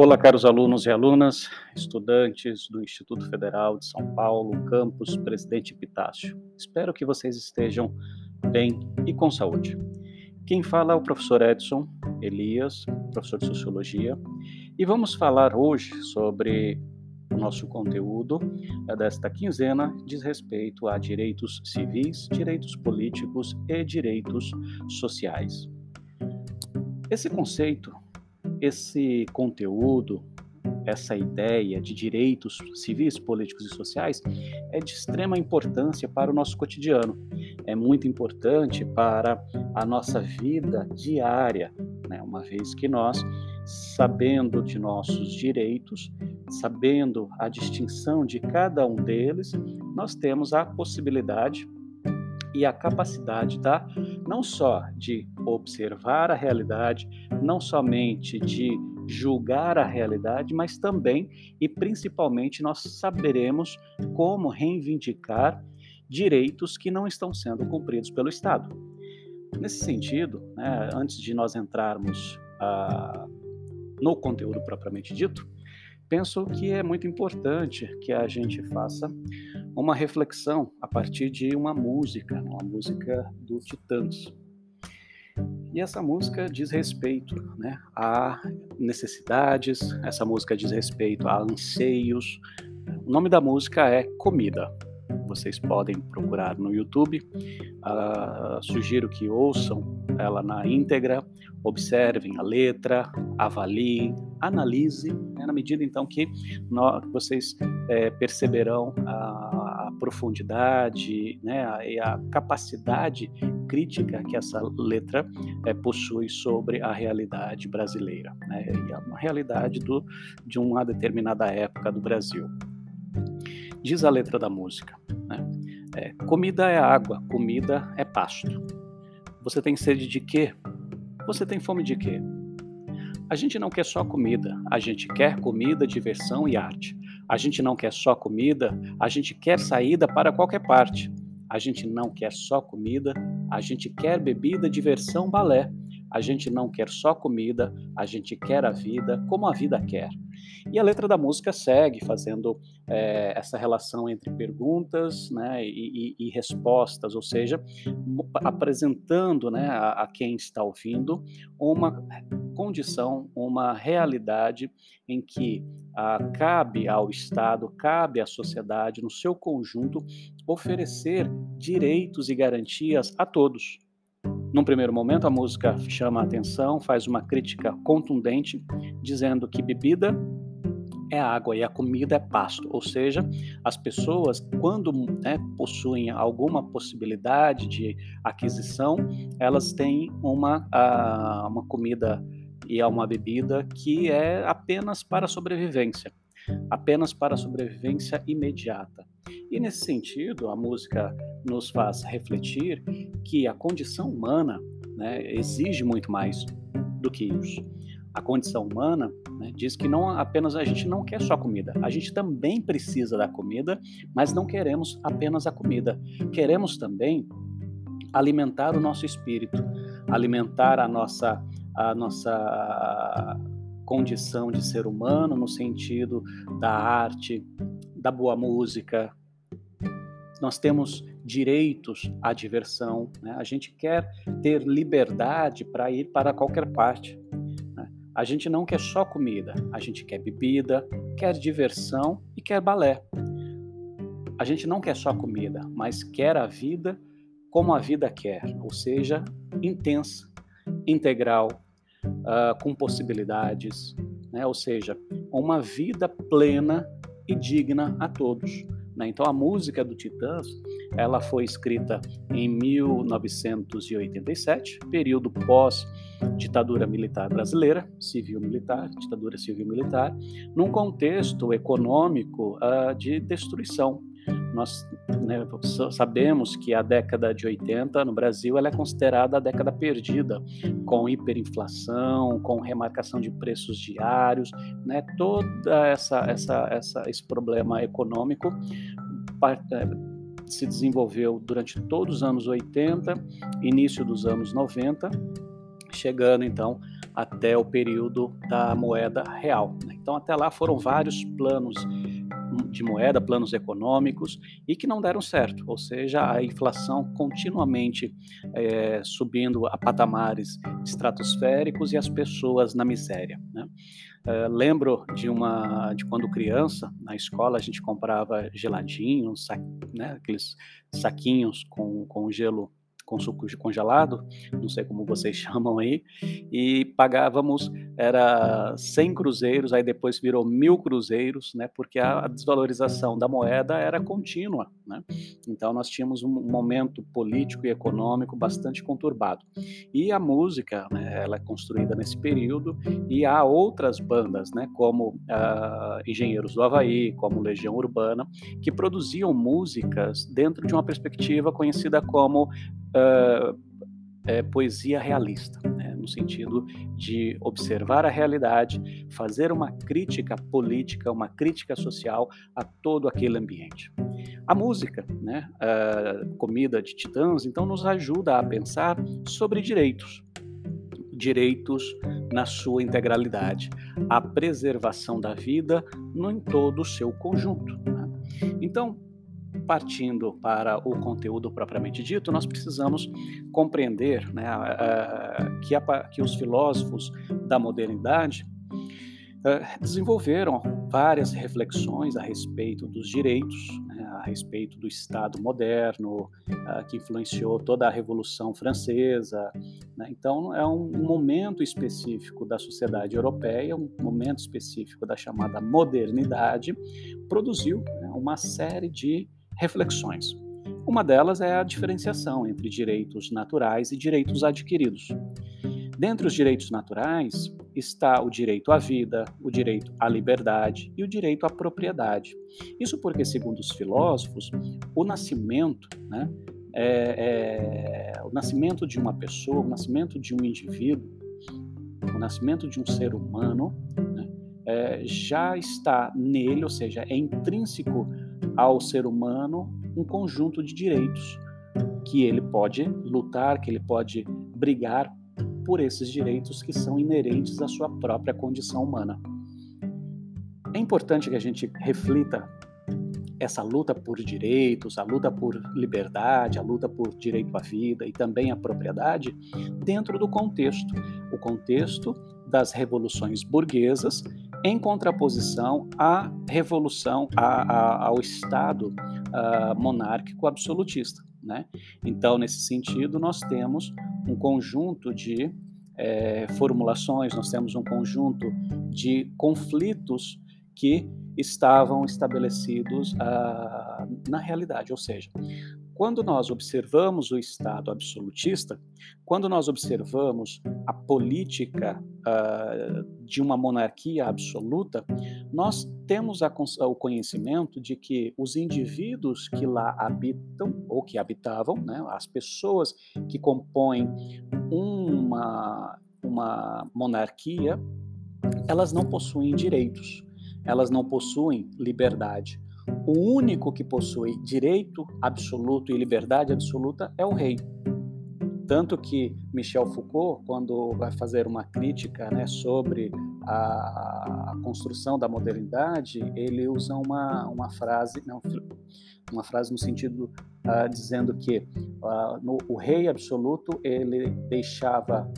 Olá, caros alunos e alunas, estudantes do Instituto Federal de São Paulo, campus Presidente Epitácio. Espero que vocês estejam bem e com saúde. Quem fala é o professor Edson Elias, professor de Sociologia, e vamos falar hoje sobre o nosso conteúdo desta quinzena diz respeito a direitos civis, direitos políticos e direitos sociais. Esse conceito esse conteúdo, essa ideia de direitos civis, políticos e sociais é de extrema importância para o nosso cotidiano. É muito importante para a nossa vida diária, né? uma vez que nós, sabendo de nossos direitos, sabendo a distinção de cada um deles, nós temos a possibilidade e a capacidade da não só de observar a realidade, não somente de julgar a realidade, mas também e principalmente nós saberemos como reivindicar direitos que não estão sendo cumpridos pelo Estado. Nesse sentido, né, antes de nós entrarmos ah, no conteúdo propriamente dito, penso que é muito importante que a gente faça uma reflexão a partir de uma música, uma música do Titãs. E essa música diz respeito né, a necessidades, essa música diz respeito a anseios. O nome da música é Comida. Vocês podem procurar no YouTube. Uh, sugiro que ouçam ela na íntegra, observem a letra, avaliem, analise, né, na medida então que vocês é, perceberão a profundidade né, e a capacidade crítica que essa letra é, possui sobre a realidade brasileira, né, e a realidade do, de uma determinada época do Brasil. Diz a letra da música: né, é, comida é água, comida é pasto. Você tem sede de quê? Você tem fome de quê? A gente não quer só comida, a gente quer comida, diversão e arte. A gente não quer só comida, a gente quer saída para qualquer parte. A gente não quer só comida, a gente quer bebida, diversão, balé. A gente não quer só comida, a gente quer a vida como a vida quer. E a letra da música segue fazendo é, essa relação entre perguntas né, e, e, e, respostas, ou seja, apresentando né, a, a quem está ouvindo uma condição, uma realidade em que ah, cabe ao Estado, cabe à sociedade, no seu conjunto, oferecer direitos e garantias a todos. Num primeiro momento, a música chama a atenção, faz uma crítica contundente, dizendo que bebida é água e a comida é pasto, ou seja, as pessoas, quando né, possuem alguma possibilidade de aquisição, elas têm uma, uh, uma comida e uma bebida que é apenas para sobrevivência, apenas para sobrevivência imediata. E nesse sentido, a música nos faz refletir que a condição humana né, exige muito mais do que isso. A condição humana né, diz que não apenas a gente não quer só comida, a gente também precisa da comida, mas não queremos apenas a comida. Queremos também alimentar o nosso espírito, alimentar a nossa a nossa condição de ser humano no sentido da arte, da boa música, nós temos direitos à diversão, né? a gente quer ter liberdade para ir para qualquer parte. Né? A gente não quer só comida, a gente quer bebida, quer diversão e quer balé. A gente não quer só comida, mas quer a vida como a vida quer, ou seja, intensa, integral, uh, com possibilidades, né? ou seja, uma vida plena e digna a todos. Né? Então a música do Titãs ela foi escrita em 1987, período pós ditadura militar brasileira, civil-militar, ditadura civil-militar, num contexto econômico uh, de destruição. Nós né, sabemos que a década de 80 no Brasil ela é considerada a década perdida, com hiperinflação, com remarcação de preços diários, né, toda essa, essa, essa, esse problema econômico é, se desenvolveu durante todos os anos 80, início dos anos 90, chegando então até o período da moeda real. Né? Então, até lá foram vários planos de moeda, planos econômicos, e que não deram certo, ou seja, a inflação continuamente é, subindo a patamares estratosféricos e as pessoas na miséria. Né? É, lembro de uma de quando criança na escola a gente comprava geladinhos, sa, né, aqueles saquinhos com, com gelo com suco congelado, não sei como vocês chamam aí, e pagávamos, era 100 cruzeiros, aí depois virou mil cruzeiros, né, porque a desvalorização da moeda era contínua, né, então nós tínhamos um momento político e econômico bastante conturbado. E a música, né, ela é construída nesse período, e há outras bandas, né, como uh, Engenheiros do Havaí, como Legião Urbana, que produziam músicas dentro de uma perspectiva conhecida como uh, é, poesia realista, né, no sentido de observar a realidade, fazer uma crítica política, uma crítica social a todo aquele ambiente. A música, né, comida de titãs, então nos ajuda a pensar sobre direitos, direitos na sua integralidade, a preservação da vida no, em todo o seu conjunto. Né? Então, partindo para o conteúdo propriamente dito, nós precisamos compreender né, que, a, que, os filósofos da modernidade uh, desenvolveram várias reflexões a respeito dos direitos, né, a respeito do Estado moderno, uh, que influenciou toda a Revolução Francesa. Né? Então, é um momento específico da sociedade europeia, um momento específico da chamada modernidade, produziu né, uma série de reflexões. Uma delas é a diferenciação entre direitos naturais e direitos adquiridos. Dentre os direitos naturais está o direito à vida, o direito à liberdade e o direito à propriedade. Isso porque, segundo os filósofos, o nascimento, né, é, é, o nascimento de uma pessoa, o nascimento de um indivíduo, o nascimento de um ser humano, né, é, já está nele, ou seja, é intrínseco ao ser humano um conjunto de direitos que ele pode lutar, que ele pode brigar por esses direitos que são inerentes à sua própria condição humana. É importante que a gente reflita essa luta por direitos, a luta por liberdade, a luta por direito à vida e também à propriedade dentro do contexto, o contexto das revoluções burguesas em contraposição à revolução, a, ao Estado uh, monárquico absolutista. Né? Então, nesse sentido, nós temos um conjunto de é, formulações, nós temos um conjunto de conflitos que estavam estabelecidos uh, na realidade, ou seja, quando nós observamos o Estado absolutista, quando nós observamos a política uh, de uma monarquia absoluta, nós temos a, o conhecimento de que os indivíduos que lá habitam, ou que habitavam, né, as pessoas que compõem uma, uma monarquia, elas não possuem direitos, elas não possuem liberdade. O único que possui direito absoluto e liberdade absoluta é o rei. Tanto que Michel Foucault, quando vai fazer uma crítica né, sobre a, construção da modernidade, ele usa uma, uma frase, não, uma frase no sentido uh, dizendo que uh, no, o rei absoluto ele deixava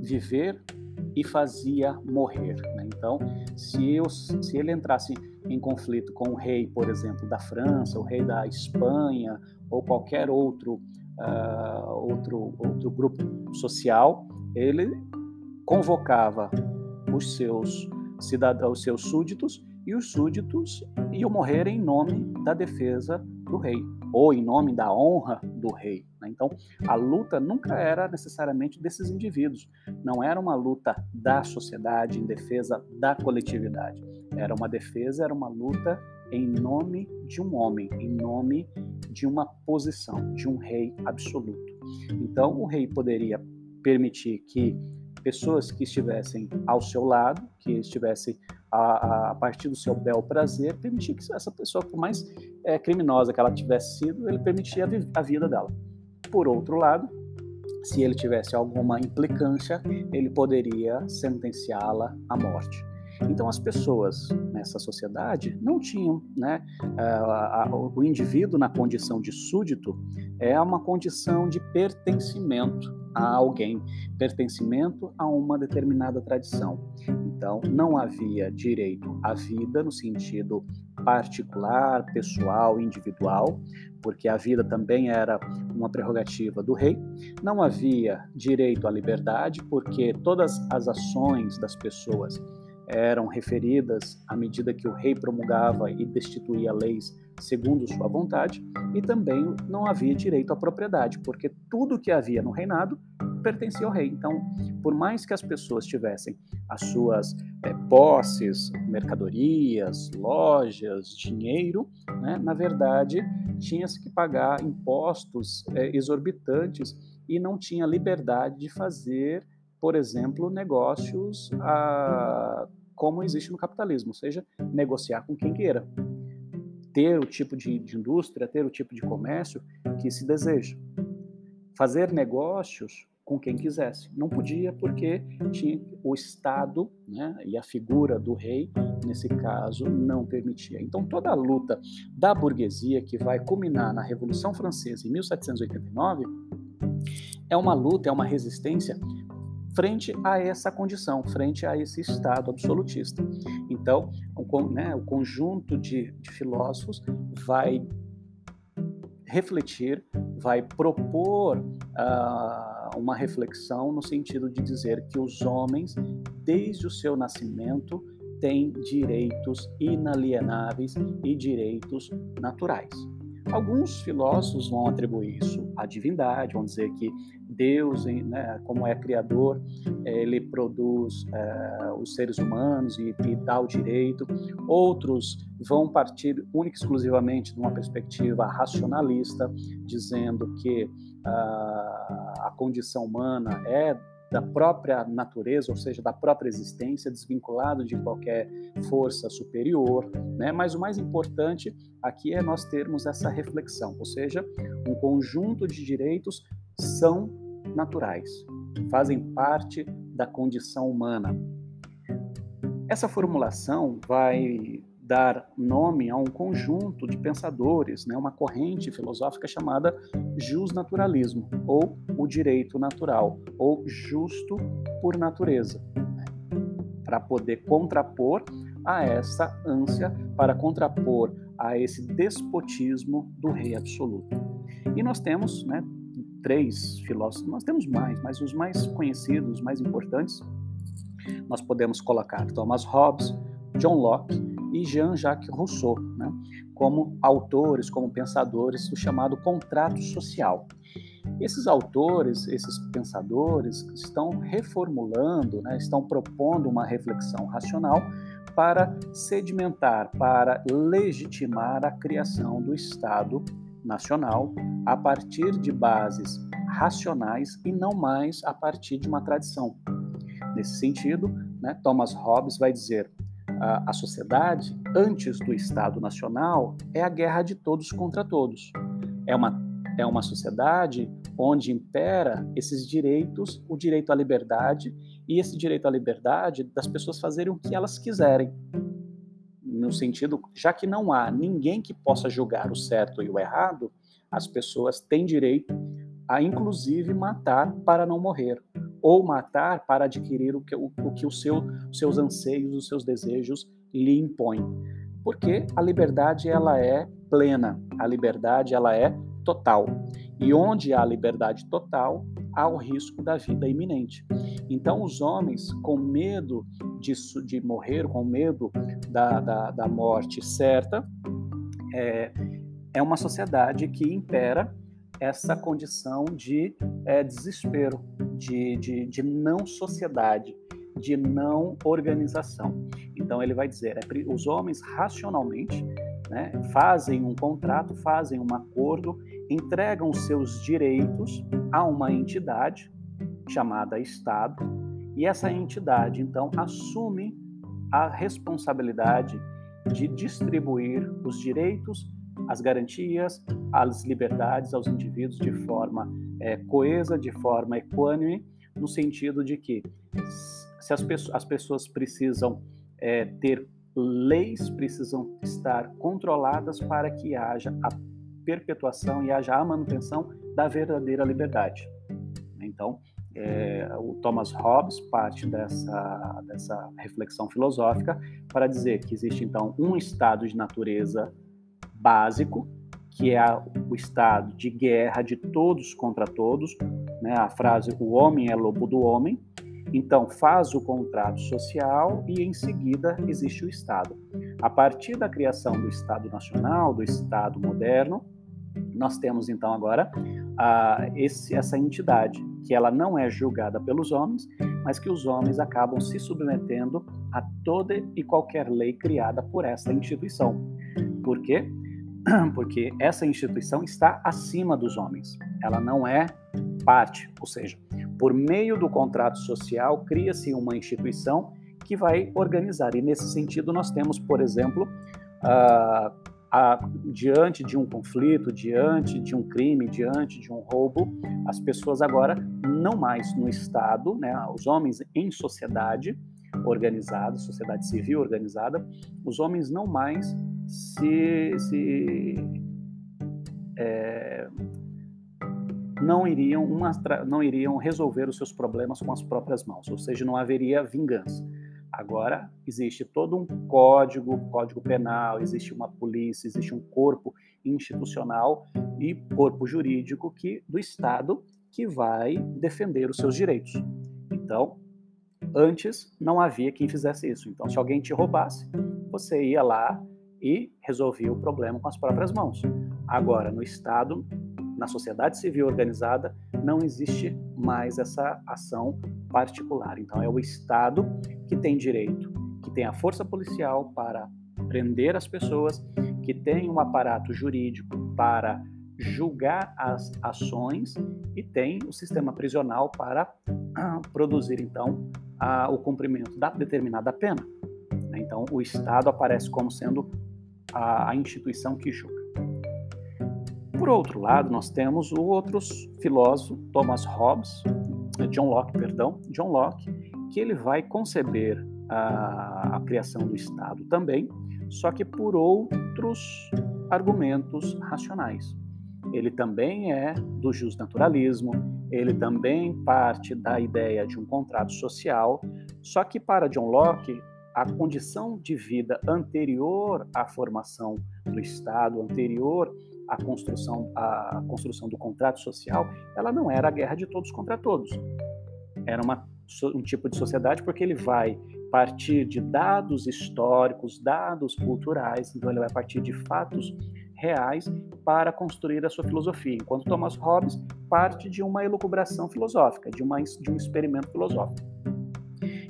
viver e fazia morrer. Né? Então, se, eu, se ele entrasse em conflito com o rei, por exemplo, da França, o rei da Espanha ou qualquer outro, uh, outro, outro grupo social, ele convocava os seus cidadãos, os seus súditos, e os súditos iam morrer em nome da defesa do rei, ou em nome da honra do rei. Né? Então, a luta nunca era necessariamente desses indivíduos, não era uma luta da sociedade em defesa da coletividade, era uma defesa, era uma luta em nome de um homem, em nome de uma posição, de um rei absoluto. Então, o rei poderia permitir que pessoas que estivessem ao seu lado, que estivessem a, a, partir do seu bel prazer, permitir que essa pessoa, por mais é, criminosa que ela tivesse sido, ele permitia a, a vida dela. Por outro lado, se ele tivesse alguma implicância, ele poderia sentenciá-la à morte. Então, as pessoas nessa sociedade não tinham, né? A, a, o indivíduo na condição de súdito é uma condição de pertencimento a alguém, pertencimento a uma determinada tradição. Então, não havia direito à vida no sentido particular, pessoal, individual, porque a vida também era uma prerrogativa do rei. Não havia direito à liberdade, porque todas as ações das pessoas eram referidas à medida que o rei promulgava e destituía leis segundo sua vontade, e também não havia direito à propriedade, porque tudo que havia no reinado pertencia ao rei. Então, por mais que as pessoas tivessem as suas é, posses, mercadorias, lojas, dinheiro, né, na verdade, tinha-se que pagar impostos é, exorbitantes e não tinha liberdade de fazer, por exemplo, negócios a, como existe no capitalismo, ou seja, negociar com quem queira ter o tipo de, de indústria, ter o tipo de comércio que se deseja. Fazer negócios com quem quisesse. Não podia porque tinha o Estado né, e a figura do rei, nesse caso, não permitia. Então, toda a luta da burguesia que vai culminar na Revolução Francesa em 1789 é uma luta, é uma resistência frente a essa condição, frente a esse Estado absolutista. Então, o, né, o conjunto de, de filósofos vai refletir, vai propor uh, uma reflexão no sentido de dizer que os homens, desde o seu nascimento, têm direitos inalienáveis e direitos naturais. Alguns filósofos vão atribuir isso à divindade, vão dizer que Deus, né, como é criador, ele produz é, os seres humanos e, e, dá o direito. Outros vão partir única e exclusivamente de uma perspectiva racionalista, dizendo que a condição humana é da própria natureza, ou seja, da própria existência, desvinculado de qualquer força superior, né? Mas o mais importante aqui é nós termos essa reflexão, ou seja, um conjunto de direitos são naturais, fazem parte da condição humana. Essa formulação vai dar nome a um conjunto de pensadores, né, uma corrente filosófica chamada justnaturalismo, ou o direito natural, ou justo por natureza, né, para poder contrapor a essa ânsia, para contrapor a esse despotismo do rei absoluto. E nós temos né, três filósofos, nós temos mais, mas os mais conhecidos, os mais importantes, nós podemos colocar Thomas Hobbes, John Locke e Jean-Jacques Rousseau, né, como autores, como pensadores do chamado contrato social. Esses autores, esses pensadores, estão reformulando, né, estão propondo uma reflexão racional para sedimentar, para legitimar a criação do Estado nacional a partir de bases racionais e não mais a partir de uma tradição. Nesse sentido, né, Thomas Hobbes vai dizer: a, sociedade, antes do Estado Nacional, é a guerra de todos contra todos. É uma, é uma sociedade onde impera esses direitos, o direito à liberdade e esse direito à liberdade das pessoas fazerem o que elas quiserem. No sentido, já que não há ninguém que possa julgar o certo e o errado, as pessoas têm direito a, inclusive, matar para não morrer ou matar para adquirir o que, o, o que o seu, os seus anseios, os seus desejos lhe impõem. Porque a liberdade ela é plena, a liberdade ela é total. E onde há liberdade total, há o risco da vida iminente. Então, os homens, com medo de morrer, com medo da, da, da morte certa, é, é uma sociedade que impera essa condição de é, desespero, de, de, de não sociedade, de não organização. Então ele vai dizer, é, os homens racionalmente né, fazem um contrato, fazem um acordo, entregam seus direitos a uma entidade chamada Estado, e essa entidade então assume a responsabilidade de distribuir os direitos, as garantias, as liberdades aos indivíduos de forma é, coesa, de forma equânime, no sentido de que se as, as pessoas precisam é, ter leis, precisam estar controladas para que haja a perpetuação e haja a manutenção da verdadeira liberdade. Então, é, o Thomas Hobbes parte dessa, dessa reflexão filosófica para dizer que existe então um estado de natureza básico, que é o estado de guerra de todos contra todos, né? a frase o homem é lobo do homem, então faz o contrato social e em seguida existe o Estado. A partir da criação do Estado Nacional, do Estado moderno, nós temos então agora esse, essa entidade que ela não é julgada pelos homens, mas que os homens acabam se submetendo a toda e qualquer lei criada por essa instituição. Por quê? Porque essa instituição está acima dos homens. Ela não é parte, ou seja, por meio do contrato social cria-se uma instituição que vai organizar. E nesse sentido nós temos, por exemplo, uh, a, diante de um conflito, diante de um crime, diante de um roubo, as pessoas agora não mais no Estado, né, os homens em sociedade organizada, sociedade civil organizada, os homens não mais se, se é, não iriam, uma, não iriam resolver os seus problemas com as próprias mãos, ou seja, não haveria vingança. Agora existe todo um código, código penal, existe uma polícia, existe um corpo institucional e corpo jurídico que do Estado que vai defender os seus direitos. Então, antes não havia quem fizesse isso. Então, se alguém te roubasse, você ia lá e resolvia o problema com as próprias mãos. Agora, no Estado, na sociedade civil organizada, não existe mais essa ação particular. Então, é o Estado que tem direito, que tem a força policial para prender as pessoas, que tem um aparato jurídico para julgar as ações e tem o sistema prisional para ah, produzir então a, o cumprimento da determinada pena. Então, o Estado aparece como sendo a, a instituição que julga. Por outro lado, nós temos o outro filósofo, Thomas Hobbes, John Locke, perdão, John Locke, que ele vai conceber a, a criação do Estado também, só que por outros argumentos racionais. Ele também é do justnaturalismo, ele também parte da ideia de um contrato social, só que para John Locke, a condição de vida anterior à formação do Estado, anterior a construção, a construção do contrato social, ela não era a guerra de todos contra todos. Era uma, um tipo de sociedade porque ele vai partir de dados históricos, dados culturais, então ele vai partir de fatos reais para construir a sua filosofia, enquanto Thomas Hobbes parte de uma elucubração filosófica, de, uma, de um experimento filosófico.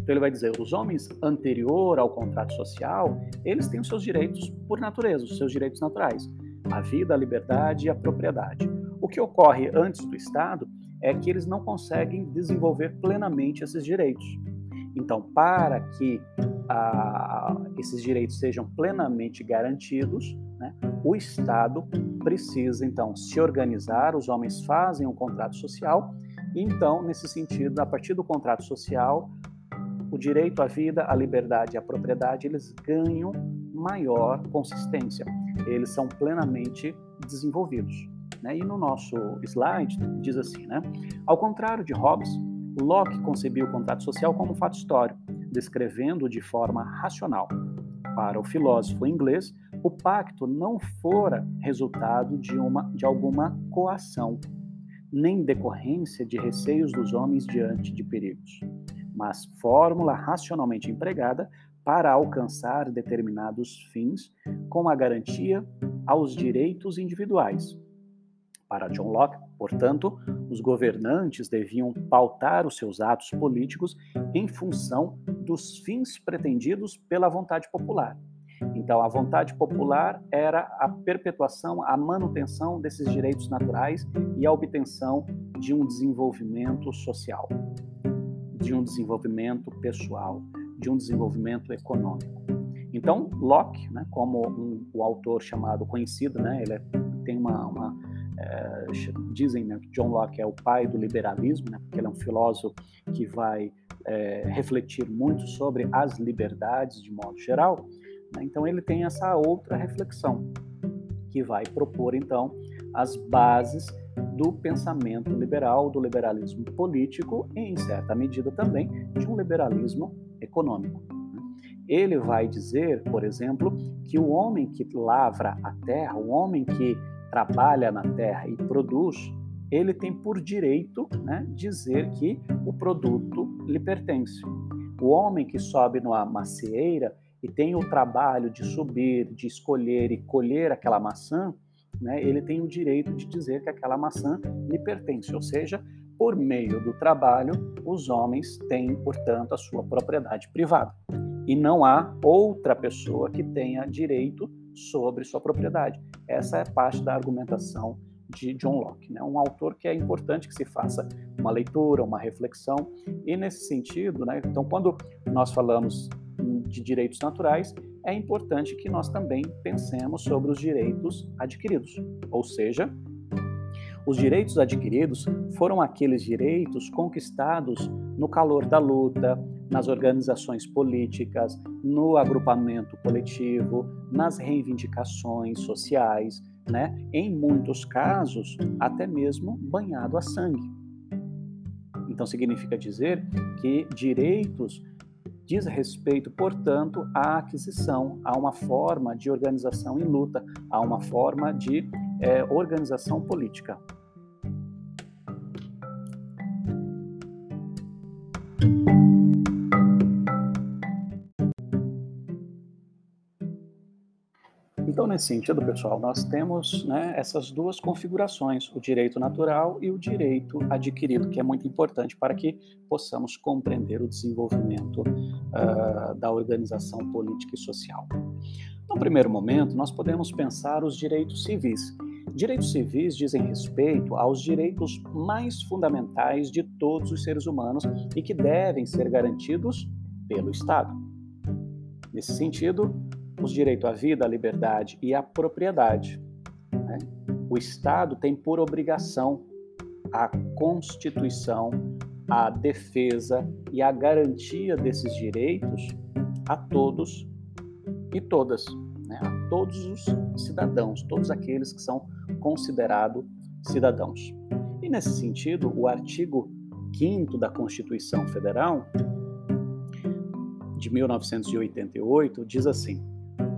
Então ele vai dizer, os homens anterior ao contrato social, eles têm os seus direitos por natureza, os seus direitos naturais a vida, a liberdade e a propriedade. O que ocorre antes do Estado é que eles não conseguem desenvolver plenamente esses direitos. Então, para que ah, esses direitos sejam plenamente garantidos, né, o Estado precisa então se organizar, os homens fazem um contrato social, e então, nesse sentido, a partir do contrato social, o direito à vida, à liberdade e à propriedade, eles ganham maior consistência eles são plenamente desenvolvidos. Né? E no nosso slide diz assim, né? Ao contrário de Hobbes, Locke concebia o contrato social como um fato histórico, descrevendo-o de forma racional. Para o filósofo inglês, o pacto não fora resultado de, uma, de alguma coação, nem decorrência de receios dos homens diante de perigos, mas fórmula racionalmente empregada para alcançar determinados fins com a garantia aos direitos individuais. Para John Locke, portanto, os governantes deviam pautar os seus atos políticos em função dos fins pretendidos pela vontade popular. Então, a vontade popular era a perpetuação, a manutenção desses direitos naturais e a obtenção de um desenvolvimento social, de um desenvolvimento pessoal, de um desenvolvimento econômico. Então, Locke, né, como um, o autor chamado conhecido, né, ele é, tem uma, uma é, dizem né, que John Locke é o pai do liberalismo, né, porque ele é um filósofo que vai é, refletir muito sobre as liberdades de modo geral, né? então ele tem essa outra reflexão que vai propor então as bases do pensamento liberal, do liberalismo político e, em certa medida, também de um liberalismo econômico. Né? Ele vai dizer, por exemplo, que o homem que lavra a terra, o homem que trabalha na terra e produz, ele tem por direito né, dizer que o produto lhe pertence. O homem que sobe numa macieira e tem o trabalho de subir, de escolher e colher aquela maçã, né, ele tem o direito de dizer que aquela maçã lhe pertence, ou seja, por meio do trabalho, os homens têm, portanto, a sua propriedade privada. E não há outra pessoa que tenha direito sobre sua propriedade. Essa é parte da argumentação de John Locke, né? um autor que é importante que se faça uma leitura, uma reflexão, e nesse sentido, né? então quando nós falamos de direitos naturais, é importante que nós também pensemos sobre os direitos adquiridos, ou seja, os direitos adquiridos foram aqueles direitos conquistados no calor da luta, nas organizações políticas, no agrupamento coletivo, nas reivindicações sociais, né? em muitos casos, até mesmo banhado a sangue. Então, significa dizer que direitos diz respeito, portanto, à aquisição, a uma forma de organização em luta, a uma forma de é, organização política. Nesse sentido, pessoal, nós temos né, essas duas configurações, o direito natural e o direito adquirido, que é muito importante para que possamos compreender o desenvolvimento uh, da organização política e social. No primeiro momento, nós podemos pensar os direitos civis. Direitos civis dizem respeito aos direitos mais fundamentais de todos os seres humanos e que devem ser garantidos pelo Estado. Nesse sentido, os direitos à vida, à liberdade e à propriedade. Né? O Estado tem por obrigação a constituição, a defesa e a garantia desses direitos a todos e todas, né? a todos os cidadãos, todos aqueles que são considerados cidadãos. E nesse sentido, o artigo 5 da Constituição Federal de 1988 diz assim: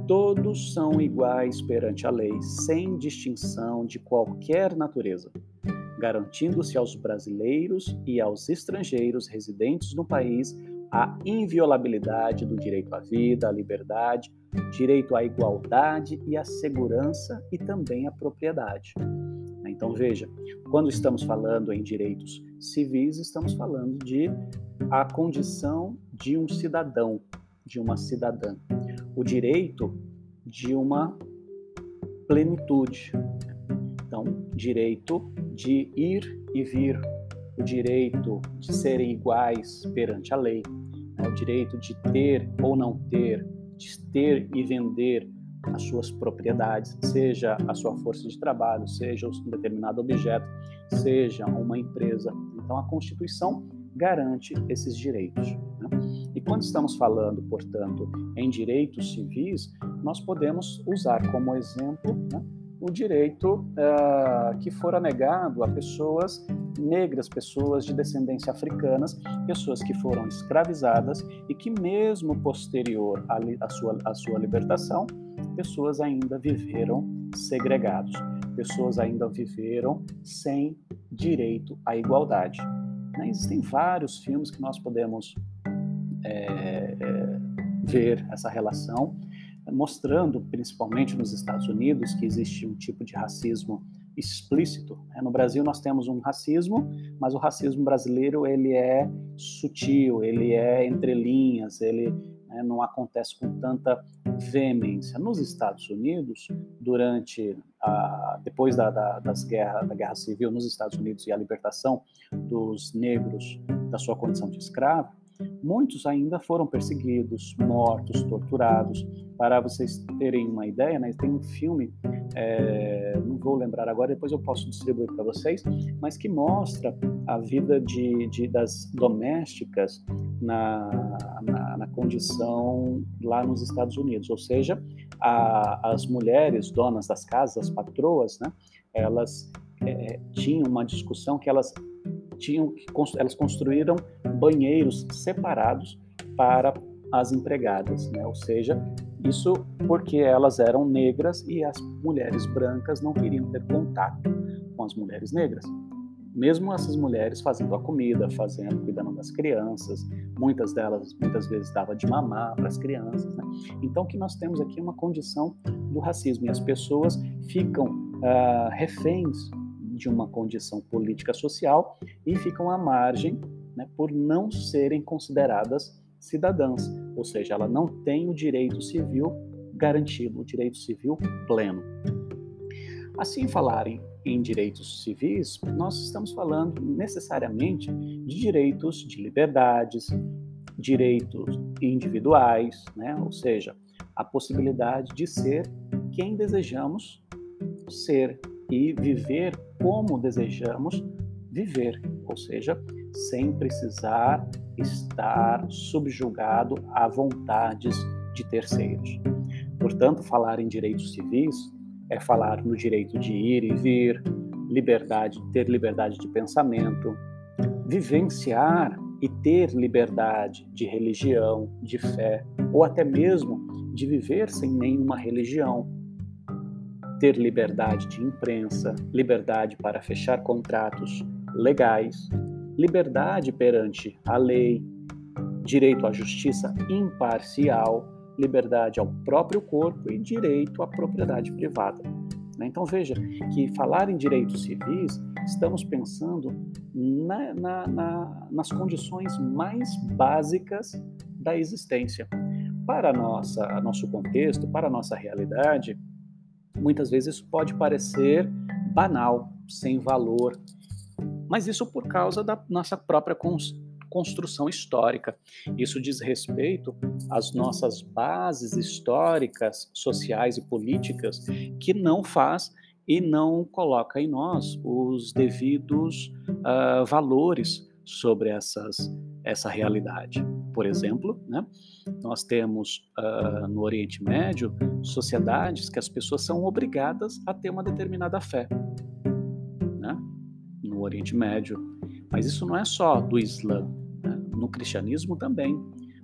todos são iguais perante a lei, sem distinção de qualquer natureza, garantindo-se aos brasileiros e aos estrangeiros residentes no país a inviolabilidade do direito à vida, à liberdade, direito à igualdade e à segurança e também à propriedade. Então veja, quando estamos falando em direitos civis, estamos falando de a condição de um cidadão, de uma cidadã o direito de uma plenitude. Então, direito de ir e vir, o direito de serem iguais perante a lei, né? o direito de ter ou não ter, de ter e vender as suas propriedades, seja a sua força de trabalho, seja um determinado objeto, seja uma empresa. Então, a Constituição garante esses direitos. Né? E quando estamos falando, portanto, em direitos civis, nós podemos usar como exemplo né, o direito uh, que fora negado a pessoas negras, pessoas de descendência africanas, pessoas que foram escravizadas e que, mesmo posterior à, sua, à sua libertação, pessoas ainda viveram segregados, pessoas ainda viveram sem direito à igualdade. Né? Existem vários filmes que nós podemos é, é, ver essa relação, mostrando, principalmente nos Estados Unidos, que existe um tipo de racismo explícito. Né? No Brasil nós temos um racismo, mas o racismo brasileiro ele é sutil, ele é entre linhas, ele né, não acontece com tanta veemência. Nos Estados Unidos, durante a, depois da, da, das guerra, da guerra civil nos Estados Unidos e a libertação dos negros da sua condição de escravo, muitos ainda foram perseguidos, mortos, torturados. Para vocês terem uma ideia, né, tem um filme, é, não vou lembrar agora, depois eu posso distribuir para vocês, mas que mostra a vida de, de das domésticas na, na, na, condição lá nos Estados Unidos, ou seja, a, as mulheres donas das casas, as patroas, né, elas é, tinham uma discussão que elas tinham elas construíram banheiros separados para as empregadas, né? ou seja, isso porque elas eram negras e as mulheres brancas não queriam ter contato com as mulheres negras. Mesmo essas mulheres fazendo a comida, fazendo, cuidando das crianças, muitas delas muitas vezes dava de mamar para as crianças. Né? Então, que nós temos aqui uma condição do racismo e as pessoas ficam uh, reféns de uma condição política social e ficam à margem né, por não serem consideradas cidadãs, ou seja, ela não tem o direito civil garantido, o direito civil pleno. Assim, falarem em direitos civis, nós estamos falando necessariamente de direitos de liberdades, direitos individuais, né? ou seja, a possibilidade de ser quem desejamos ser e viver como desejamos viver, ou seja, sem precisar estar subjugado a vontades de terceiros. Portanto, falar em direitos civis é falar no direito de ir e vir, liberdade, ter liberdade de pensamento, vivenciar e ter liberdade de religião, de fé, ou até mesmo de viver sem nenhuma religião, ter liberdade de imprensa, liberdade para fechar contratos legais, liberdade perante a lei, direito à justiça imparcial, liberdade ao próprio corpo e direito à propriedade privada. Né? Então veja que falar em direitos civis, estamos pensando na, na, na, nas condições mais básicas da existência. Para nossa, nosso contexto, para a nossa realidade, Muitas vezes isso pode parecer banal, sem valor, mas isso por causa da nossa própria construção histórica. Isso diz respeito às nossas bases históricas, sociais e políticas que não faz e não coloca em nós os devidos uh, valores sobre essas, essa realidade. Por exemplo, né, nós temos uh, no Oriente Médio sociedades que as pessoas são obrigadas a ter uma determinada fé. Né, no Oriente Médio. Mas isso não é só do Islã, no cristianismo também.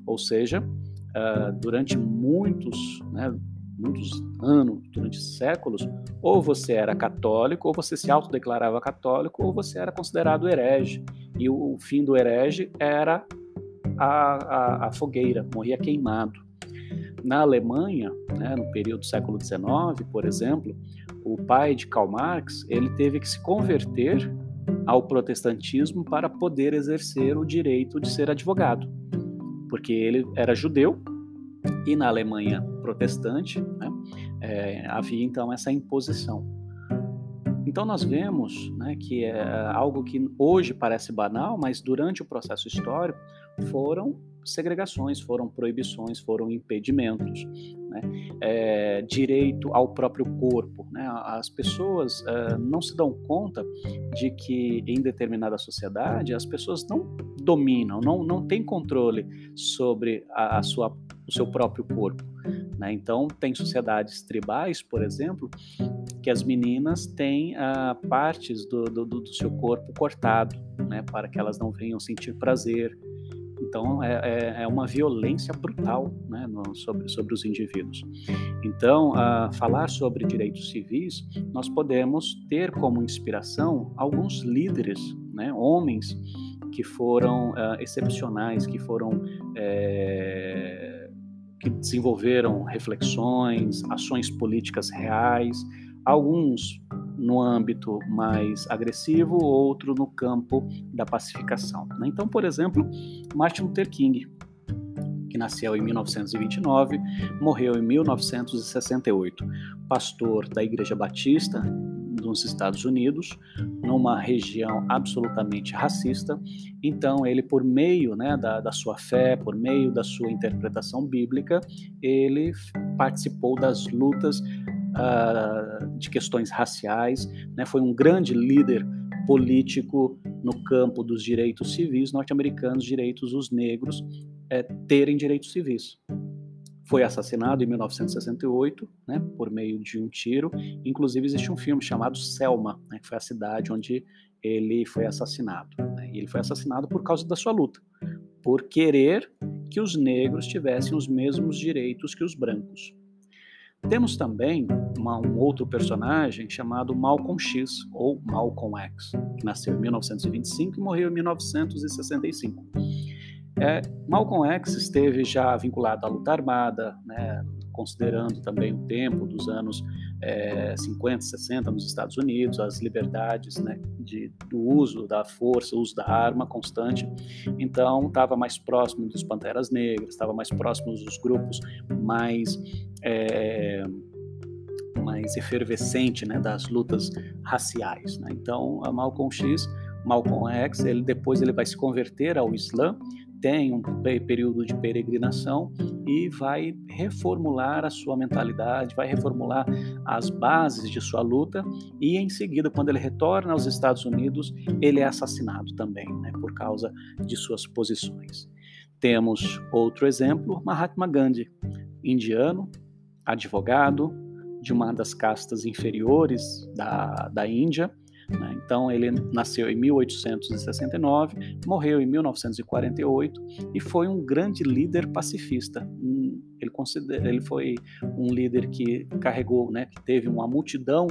Ou seja, uh, durante muitos, né, muitos anos, durante séculos, ou você era católico, ou você se autodeclarava católico, ou você era considerado herege. E o fim do herege era a, a, a fogueira, morria queimado. Na Alemanha, né, no período do século XIX, por exemplo, o pai de Karl Marx ele teve que se converter ao protestantismo para poder exercer o direito de ser advogado, porque ele era judeu e na Alemanha protestante né, é, havia então essa imposição. Então nós vemos né, que é algo que hoje parece banal, mas durante o processo histórico foram segregações, foram proibições, foram impedimentos. Né? É, direito ao próprio corpo. Né? As pessoas é, não se dão conta de que em determinada sociedade as pessoas não dominam, não, não têm controle sobre a, a sua, o seu próprio corpo. Né? Então, tem sociedades tribais, por exemplo, que as meninas têm ah, partes do, do, do, seu corpo cortado, né? para que elas não venham sentir prazer, então, é, é, é uma violência brutal né, no, sobre, sobre os indivíduos. Então, a falar sobre direitos civis, nós podemos ter como inspiração alguns líderes, né, homens que foram uh, excepcionais, que foram. É, que desenvolveram reflexões, ações políticas reais, alguns no âmbito mais agressivo, outro no campo da pacificação. Né? Então, por exemplo, Martin Luther King, que nasceu em 1929, morreu em 1968, pastor da Igreja Batista dos Estados Unidos, numa região absolutamente racista. Então, ele, por meio né, da, da sua fé, por meio da sua interpretação bíblica, ele participou das lutas uh, de questões raciais, né, foi um grande líder político no campo dos direitos civis norte-americanos, direitos dos negros é, terem direitos civis. Foi assassinado em 1968, né, por meio de um tiro. Inclusive existe um filme chamado Selma, né, que foi a cidade onde ele foi assassinado. Né, e ele foi assassinado por causa da sua luta, por querer que os negros tivessem os mesmos direitos que os brancos. Temos também uma, um outro personagem chamado Malcolm X, ou Malcolm X, que nasceu em 1925 e morreu em 1965. É, Malcolm X esteve já vinculado à luta armada, né, considerando também o tempo dos anos é, 50, 60 nos Estados Unidos, as liberdades né, de, do uso da força, uso da arma constante. Então, estava mais próximo dos Panteras Negras, estava mais próximo dos grupos mais. É, mais efervescente né, das lutas raciais. Né? Então, a Malcolm X, Malcolm X, ele depois ele vai se converter ao Islã tem um período de peregrinação e vai reformular a sua mentalidade, vai reformular as bases de sua luta e em seguida, quando ele retorna aos Estados Unidos, ele é assassinado também, né, por causa de suas posições. Temos outro exemplo, Mahatma Gandhi, indiano, advogado de uma das castas inferiores da, da Índia, né? Então, ele nasceu em 1869, morreu em 1948 e foi um grande líder pacifista. Ele, considera, ele foi um líder que carregou, né, que teve uma multidão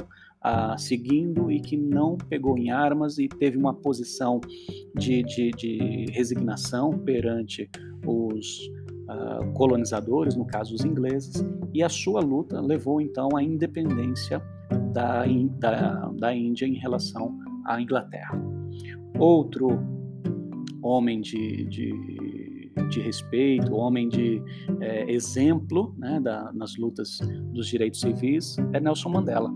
seguindo e que não pegou em armas e teve uma posição de, de, de resignação perante os uh, colonizadores, no caso os ingleses, e a sua luta levou então à independência da, da, da Índia em relação à Inglaterra. Outro homem de, de, de respeito, homem de é, exemplo né, da, nas lutas dos direitos civis é Nelson Mandela,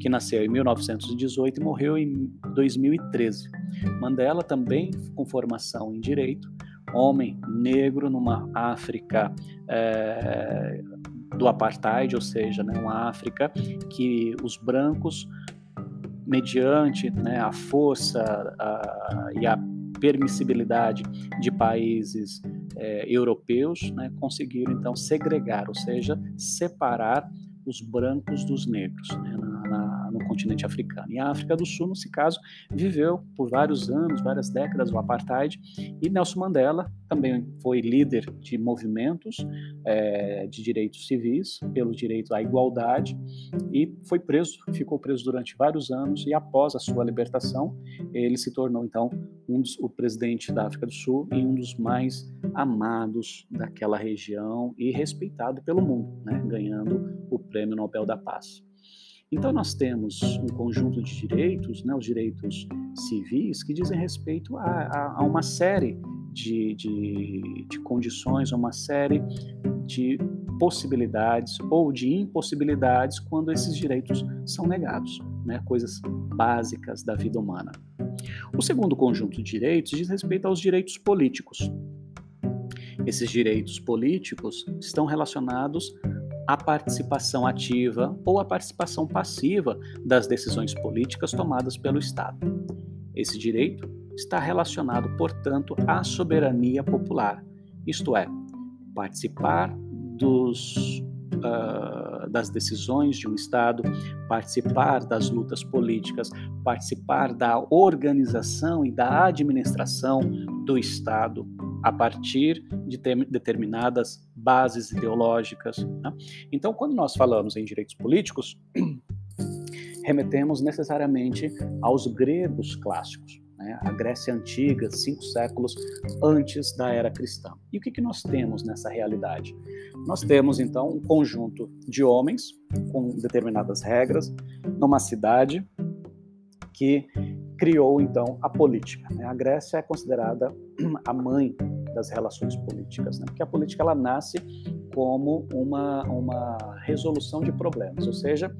que nasceu em 1918 e morreu em 2013. Mandela também com formação em direito, homem negro numa África é, do apartheid, ou seja, né, uma África que os brancos, mediante né, a força a, e a permissibilidade de países é, europeus, né, conseguiram então segregar, ou seja, separar os brancos dos negros né, no continente africano. E a África do Sul, nesse caso, viveu por vários anos, várias décadas o apartheid, e Nelson Mandela também foi líder de movimentos é, de direitos civis, pelo direito à igualdade, e foi preso, ficou preso durante vários anos, e após a sua libertação, ele se tornou então um dos, o presidente da África do Sul e um dos mais amados daquela região e respeitado pelo mundo, né, ganhando o Prêmio Nobel da Paz. Então, nós temos um conjunto de direitos, né, os direitos civis, que dizem respeito a, a, a uma série de, de, de condições, uma série de possibilidades ou de impossibilidades quando esses direitos são negados, né, coisas básicas da vida humana. O segundo conjunto de direitos diz respeito aos direitos políticos. Esses direitos políticos estão relacionados a participação ativa ou a participação passiva das decisões políticas tomadas pelo Estado. Esse direito está relacionado, portanto, à soberania popular, isto é, participar dos, uh, das decisões de um Estado, participar das lutas políticas, participar da organização e da administração do Estado a partir de determinadas bases ideológicas. Né? Então, quando nós falamos em direitos políticos, remetemos necessariamente aos gregos clássicos, né? a Grécia Antiga, cinco séculos antes da era cristã. E o que, que nós temos nessa realidade? Nós temos, então, um conjunto de homens com determinadas regras numa cidade que criou então a política. Né? A Grécia é considerada a mãe das relações políticas, né? porque a política ela nasce como uma, uma resolução de problemas, ou seja,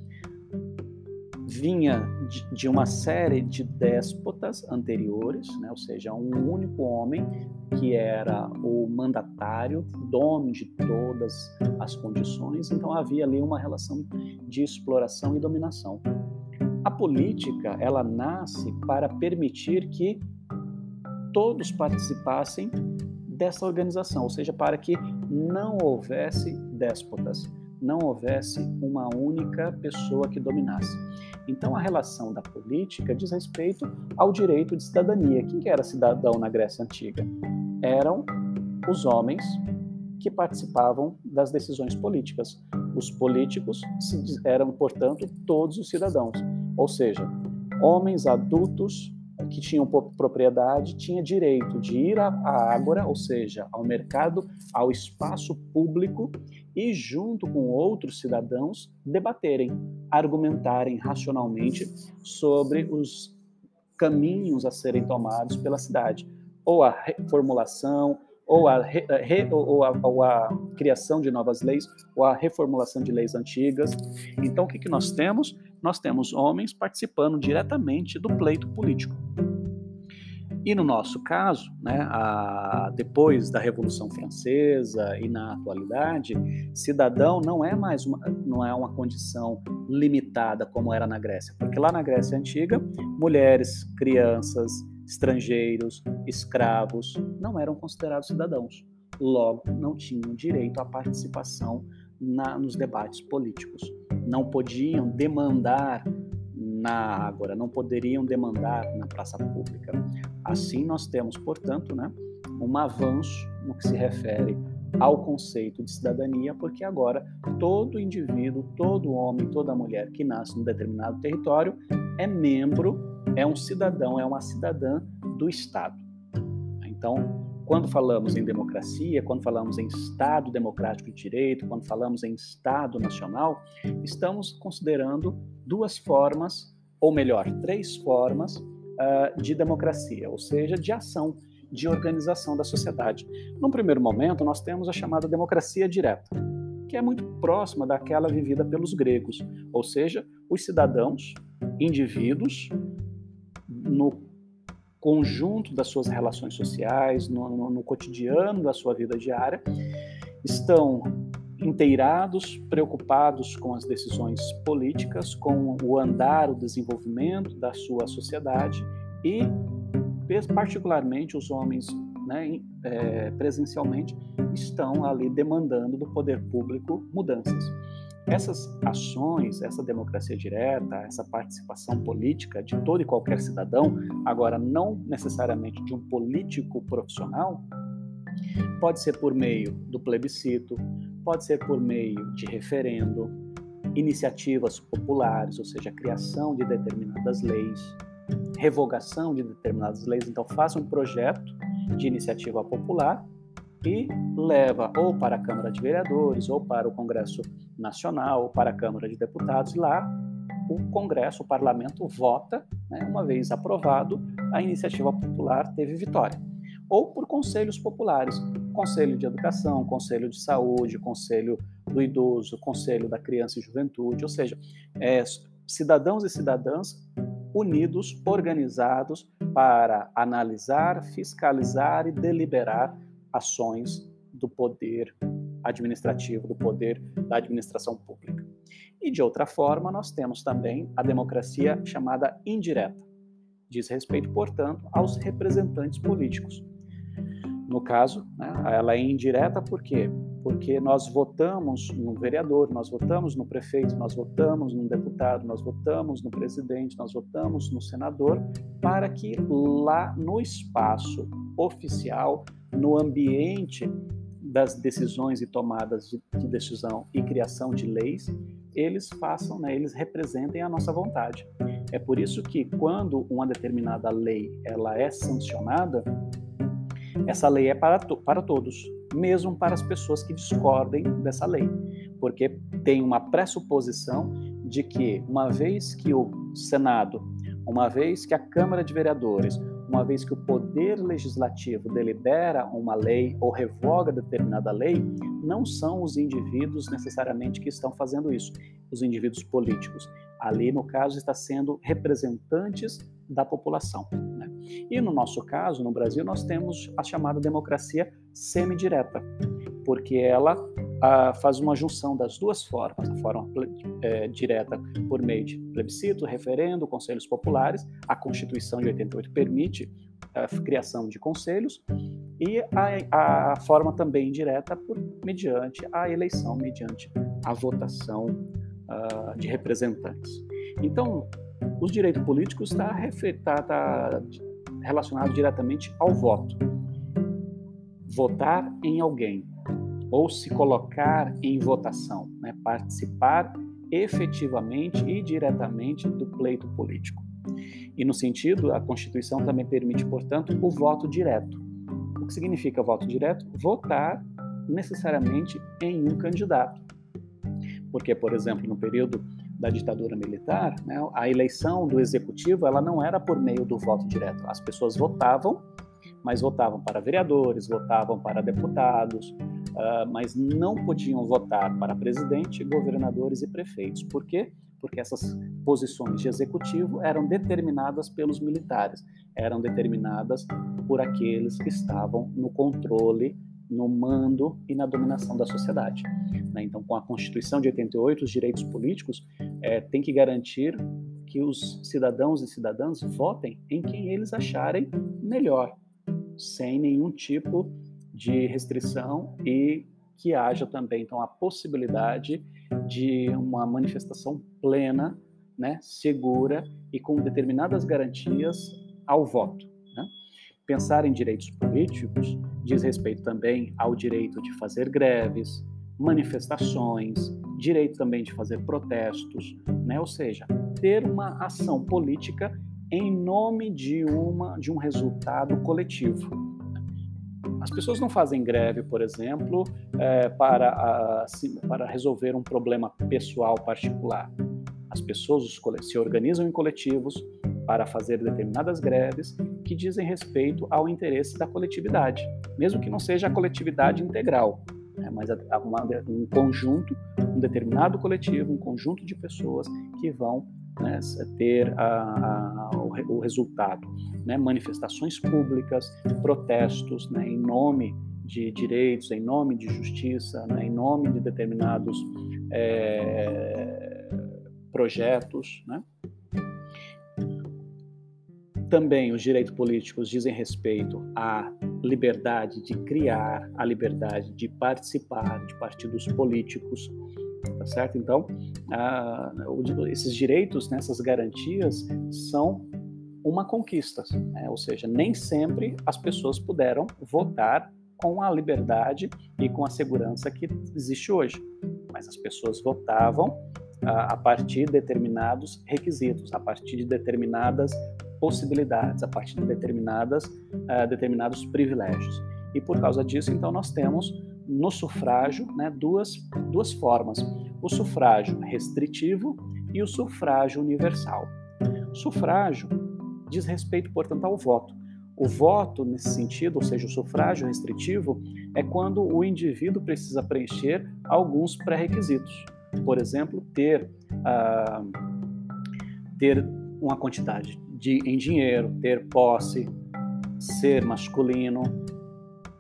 vinha de, de, uma série de déspotas anteriores, né? ou seja, um único homem que era o mandatário, dono de todas as condições, então havia ali uma relação de exploração e dominação. A política, ela nasce para permitir que todos participassem dessa organização, ou seja, para que não houvesse déspotas, não houvesse uma única pessoa que dominasse. Então, a relação da política diz respeito ao direito de cidadania. Quem que era cidadão na Grécia Antiga? Eram os homens que participavam das decisões políticas. Os políticos eram, portanto, todos os cidadãos, ou seja, homens adultos que tinham propriedade tinha direito de ir à ágora, ou seja, ao mercado, ao espaço público e, junto com outros cidadãos, debaterem, argumentarem racionalmente sobre os caminhos a serem tomados pela cidade, ou a reformulação, ou a, re, ou, a, ou a, criação de novas leis, ou a reformulação de leis antigas. Então, o que, que nós temos? Nós temos homens participando diretamente do pleito político. E no nosso caso, né, a, depois da Revolução Francesa e na atualidade, cidadão não é mais uma, não é uma condição limitada como era na Grécia, porque lá na Grécia antiga, mulheres, crianças, estrangeiros, escravos não eram considerados cidadãos. Logo, não tinham direito à participação na, nos debates políticos não podiam demandar na Ágora, não poderiam demandar na praça pública. Assim, nós temos, portanto, né, um avanço no que se refere ao conceito de cidadania, porque agora todo indivíduo, todo homem, toda mulher que nasce num determinado território é membro, é um cidadão, é uma cidadã do Estado. Então, quando falamos em democracia, quando falamos em Estado democrático de direito, quando falamos em Estado nacional, estamos considerando duas formas, ou melhor, três formas uh, de democracia, ou seja, de ação, de organização da sociedade. Num primeiro momento, nós temos a chamada democracia direta, que é muito próxima daquela vivida pelos gregos, ou seja, os cidadãos, indivíduos, no conjunto das suas relações sociais, no, no, no cotidiano da sua vida diária, estão inteirados, preocupados com as decisões políticas, com o andar, o desenvolvimento da sua sociedade e, particularmente, os homens né, é, presencialmente estão ali demandando do poder público mudanças. Essas ações, essa democracia direta, essa participação política de todo e qualquer cidadão, agora não necessariamente de um político profissional, pode ser por meio do plebiscito, pode ser por meio de referendo, iniciativas populares, ou seja, criação de determinadas leis, revogação de determinadas leis. Então, faça um projeto de iniciativa popular e leva ou para a Câmara de Vereadores, ou para o Congresso Nacional, ou para a Câmara de Deputados. Lá, o Congresso, o Parlamento, vota, né, uma vez aprovado, a iniciativa popular teve vitória. Ou por conselhos populares, Conselho de Educação, Conselho de Saúde, Conselho do Idoso, Conselho da Criança e Juventude, ou seja, é, cidadãos e cidadãs unidos, organizados para analisar, fiscalizar e deliberar ações do poder administrativo, do poder da administração pública. E de outra forma, nós temos também a democracia chamada indireta. Diz respeito, portanto, aos representantes políticos. No caso, né, ela é indireta por quê? Porque nós votamos no vereador, nós votamos no prefeito, nós votamos no deputado, nós votamos no presidente, nós votamos no senador, para que lá no espaço oficial no ambiente das decisões e tomadas de, de decisão e criação de leis, eles façam, né, eles representem a nossa vontade. É por isso que quando uma determinada lei ela é sancionada, essa lei é para, to para todos, mesmo para as pessoas que discordem dessa lei, porque tem uma pressuposição de que uma vez que o Senado, uma vez que a Câmara de Vereadores, uma vez que o poder legislativo delibera uma lei ou revoga determinada lei, não são os indivíduos necessariamente que estão fazendo isso, os indivíduos políticos. Ali, no caso, está sendo representantes da população. Né? E no nosso caso, no Brasil, nós temos a chamada democracia semidireta, porque ela ah, faz uma junção das duas formas, a forma é, direta por meio de plebiscito, referendo, conselhos populares, a Constituição de 88 permite a criação de conselhos, e a, a forma também direta por mediante a eleição, mediante a votação uh, de representantes. Então, os direitos políticos está tá, tá relacionado diretamente ao voto. Votar em alguém ou se colocar em votação, né? participar efetivamente e diretamente do pleito político. E no sentido, a Constituição também permite, portanto, o voto direto. O que significa voto direto? Votar necessariamente em um candidato. Porque, por exemplo, no período da ditadura militar, né, a eleição do executivo ela não era por meio do voto direto. As pessoas votavam, mas votavam para vereadores, votavam para deputados, uh, mas não podiam votar para presidente, governadores e prefeitos. Por quê? Porque essas posições de executivo eram determinadas pelos militares, eram determinadas por aqueles que estavam no controle no mando e na dominação da sociedade. Né? Então, com a Constituição de 88, os direitos políticos é, têm que garantir que os cidadãos e cidadãs votem em quem eles acharem melhor, sem nenhum tipo de restrição e que haja também então a possibilidade de uma manifestação plena, né, segura e com determinadas garantias ao voto. Né? Pensar em direitos políticos diz respeito também ao direito de fazer greves, manifestações, direito também de fazer protestos, né? ou seja, ter uma ação política em nome de, uma, de um resultado coletivo. As pessoas não fazem greve, por exemplo, é, para, a, para resolver um problema pessoal particular. As pessoas se organizam em coletivos para fazer determinadas greves que dizem respeito ao interesse da coletividade, mesmo que não seja a coletividade integral, né, mas uma, um conjunto, um determinado coletivo, um conjunto de pessoas que vão né, ter a, a, o, o, resultado. Né, manifestações públicas, protestos né, em nome de direitos, em nome de justiça, né, em nome de determinados é, projetos. Né? Também os direitos políticos dizem respeito à liberdade de criar, à liberdade de participar de partidos políticos, tá certo? Então, esses direitos, né, essas garantias são uma conquista, né? ou seja, nem sempre as pessoas puderam votar com a liberdade e com a segurança que existe hoje, mas as pessoas votavam a partir de determinados requisitos, a partir de determinadas possibilidades, a partir de determinadas, uh, determinados privilégios. E por causa disso, então, nós temos no sufrágio né, duas, duas formas: o sufrágio restritivo e o sufrágio universal. Sufrágio diz respeito, portanto, ao voto. O voto, nesse sentido, ou seja, o sufrágio restritivo, é quando o indivíduo precisa preencher alguns pré-requisitos. Por exemplo, ter, uh, ter uma quantidade de, em dinheiro, ter posse, ser masculino,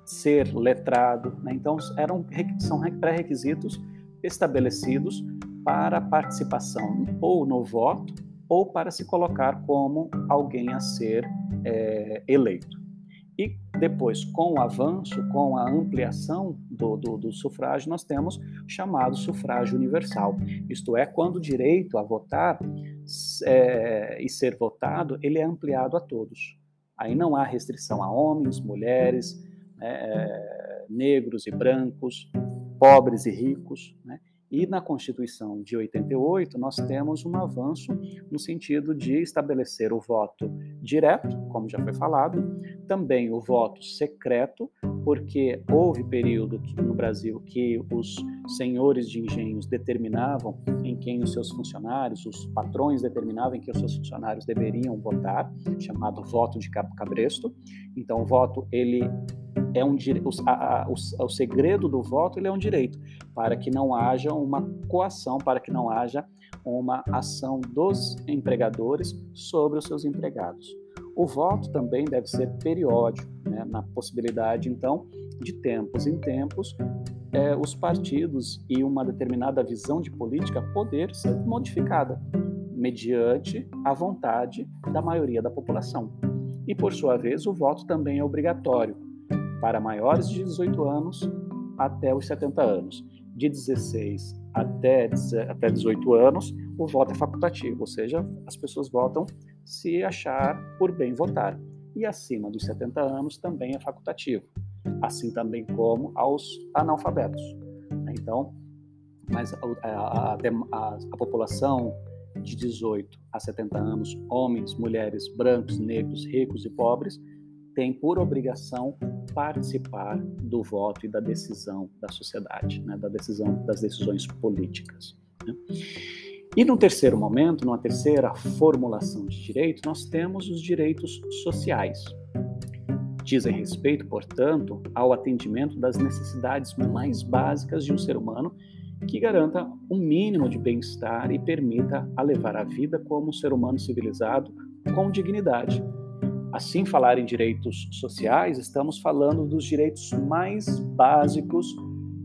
ser letrado. Né? Então, eram, são pré-requisitos estabelecidos para participação ou no voto ou para se colocar como alguém a ser é, eleito. E depois, com o avanço, com a ampliação do, do, do, sufrágio, nós temos chamado sufrágio universal. Isto é, quando o direito a votar é, e ser votado, ele é ampliado a todos. Aí não há restrição a homens, mulheres, né, é, negros e brancos, pobres e ricos. Né? E na Constituição de 88, nós temos um avanço no sentido de estabelecer o voto direto, como já foi falado, também o voto secreto, porque houve período no Brasil que os senhores de engenhos determinavam em quem os seus funcionários, os patrões determinavam em que os seus funcionários deveriam votar, chamado voto de cabresto. Então, o voto ele é um o, a, a, o, o segredo do voto ele é um direito para que não haja uma coação, para que não haja uma ação dos empregadores sobre os seus empregados. O voto também deve ser periódico, né, na possibilidade, então, de tempos em tempos, é, os partidos e uma determinada visão de política poder ser modificada mediante a vontade da maioria da população. E, por sua vez, o voto também é obrigatório para maiores de 18 anos até os 70 anos. De 16 até, até 18 anos, o voto é facultativo, ou seja, as pessoas votam se achar por bem votar. E acima dos 70 anos também é facultativo, assim também como aos analfabetos. Então, mas a, a, a, a população de 18 a 70 anos, homens, mulheres, brancos, negros, ricos e pobres, tem por obrigação participar do voto e da decisão da sociedade, né, da decisão das decisões políticas. Né? E no terceiro momento, numa terceira formulação de direito, nós temos os direitos sociais. Dizem respeito, portanto, ao atendimento das necessidades mais básicas de um ser humano que garanta um mínimo de bem-estar e permita a levar a vida como um ser humano civilizado com dignidade. Assim, falar em direitos sociais, estamos falando dos direitos mais básicos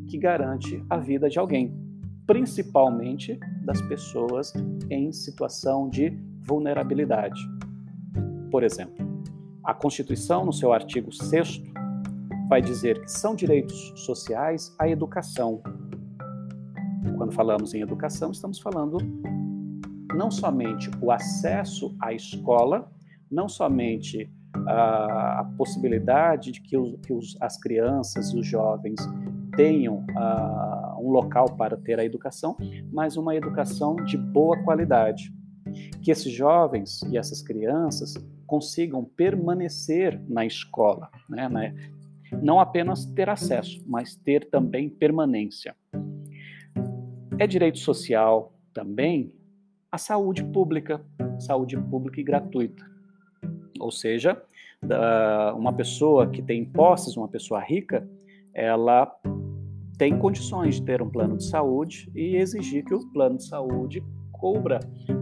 que garante a vida de alguém, principalmente das pessoas em situação de vulnerabilidade. Por exemplo, a Constituição, no seu artigo 6, vai dizer que são direitos sociais a educação, quando falamos em educação, estamos falando não somente o acesso à escola, não somente a, a possibilidade de que, os, que os, as crianças e os jovens tenham uh, um local para ter a educação, mas uma educação de boa qualidade. Que esses jovens e essas crianças consigam permanecer na escola, né? não apenas ter acesso, mas ter também permanência. É direito social também a saúde pública, saúde pública e gratuita. Ou seja, uma pessoa que tem posses, uma pessoa rica, ela tem condições de ter um plano de saúde e exigir que o plano de saúde cubra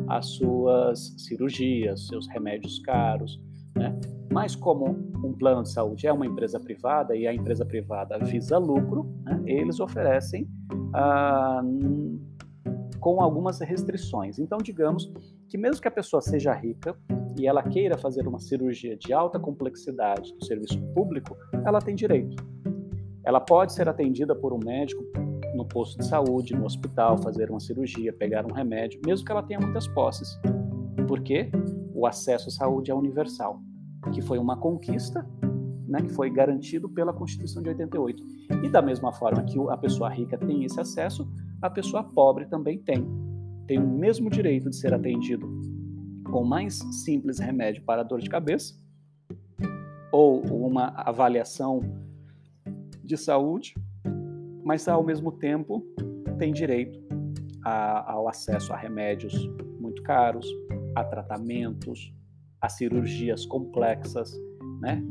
as suas cirurgias, seus remédios caros, né? Mas como um plano de saúde é uma empresa privada e a empresa privada visa lucro, né? eles oferecem ah, com algumas restrições. Então, digamos que mesmo que a pessoa seja rica e ela queira fazer uma cirurgia de alta complexidade do serviço público, ela tem direito. Ela pode ser atendida por um médico no posto de saúde, no hospital, fazer uma cirurgia, pegar um remédio, mesmo que ela tenha muitas posses. Porque o acesso à saúde é universal, que foi uma conquista né, que foi garantido pela Constituição de 88. E da mesma forma que a pessoa rica tem esse acesso, a pessoa pobre também tem. Tem o mesmo direito de ser atendido com mais simples remédio para dor de cabeça ou uma avaliação de saúde, mas ao mesmo tempo tem direito a, ao acesso a remédios muito caros, a tratamentos, a cirurgias complexas, né?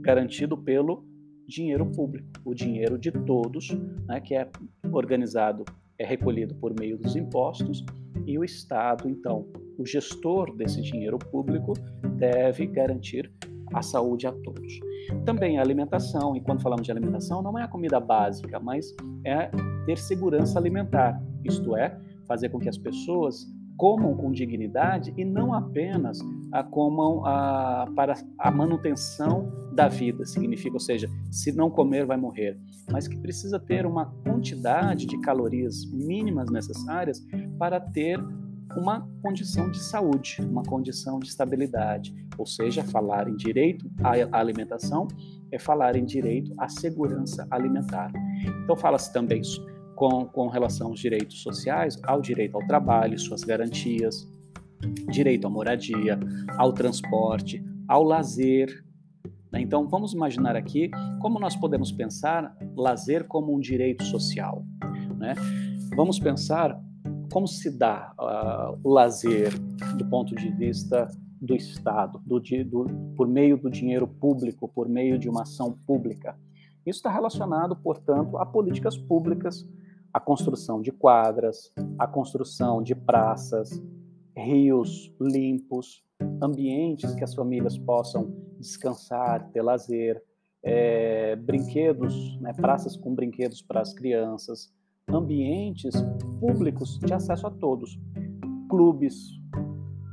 garantido pelo dinheiro público, o dinheiro de todos, né? que é organizado, é recolhido por meio dos impostos e o Estado, então, o gestor desse dinheiro público, deve garantir a saúde a todos. Também a alimentação, e quando falamos de alimentação, não é a comida básica, mas é ter segurança alimentar, isto é, fazer com que as pessoas comam com dignidade e não apenas a comam a, para a manutenção da vida, significa, ou seja, se não comer vai morrer, mas que precisa ter uma quantidade de calorias mínimas necessárias para ter uma condição de saúde, uma condição de estabilidade, ou seja, falar em direito à alimentação é falar em direito à segurança alimentar. Então fala-se também com, com relação aos direitos sociais, ao direito ao trabalho, suas garantias, direito à moradia, ao transporte, ao lazer, Né? Então, vamos imaginar aqui como nós podemos pensar lazer como um direito social. Né? Vamos pensar como se dá uh, o lazer do ponto de vista do Estado, do, do, por meio do dinheiro público, por meio de uma ação pública. Isso está relacionado, portanto, a políticas públicas, a construção de quadras, a construção de praças, rios limpos, ambientes que as famílias possam descansar, ter lazer, é, brinquedos, né, praças com brinquedos para as crianças, ambientes públicos de acesso a todos, clubes